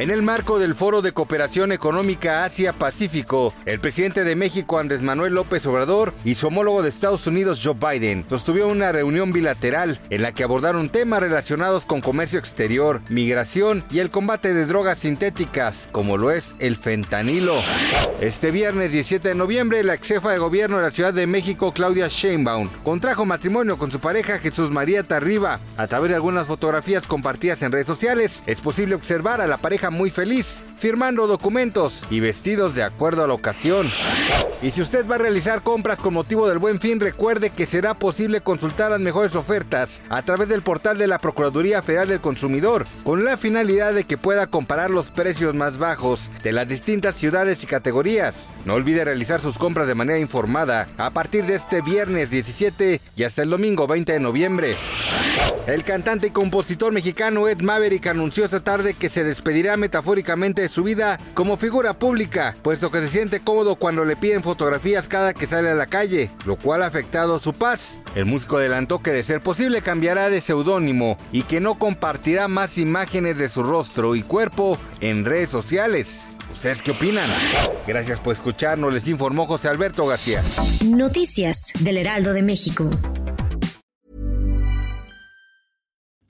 En el marco del Foro de Cooperación Económica Asia-Pacífico, el presidente de México Andrés Manuel López Obrador y su homólogo de Estados Unidos Joe Biden sostuvieron una reunión bilateral en la que abordaron temas relacionados con comercio exterior, migración y el combate de drogas sintéticas, como lo es el fentanilo. Este viernes 17 de noviembre, la ex jefa de gobierno de la Ciudad de México, Claudia Sheinbaum, contrajo matrimonio con su pareja Jesús María Tarriba. A través de algunas fotografías compartidas en redes sociales, es posible observar a la pareja muy feliz, firmando documentos y vestidos de acuerdo a la ocasión. Y si usted va a realizar compras con motivo del buen fin, recuerde que será posible consultar las mejores ofertas a través del portal de la Procuraduría Federal del Consumidor, con la finalidad de que pueda comparar los precios más bajos de las distintas ciudades y categorías. No olvide realizar sus compras de manera informada a partir de este viernes 17 y hasta el domingo 20 de noviembre. El cantante y compositor mexicano Ed Maverick anunció esta tarde que se despedirá metafóricamente de su vida como figura pública, puesto que se siente cómodo cuando le piden fotografías cada que sale a la calle, lo cual ha afectado su paz. El músico adelantó que de ser posible cambiará de seudónimo y que no compartirá más imágenes de su rostro y cuerpo en redes sociales. ¿Ustedes qué opinan? Gracias por escucharnos, les informó José Alberto García. Noticias del Heraldo de México.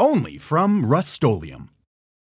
Only from Rust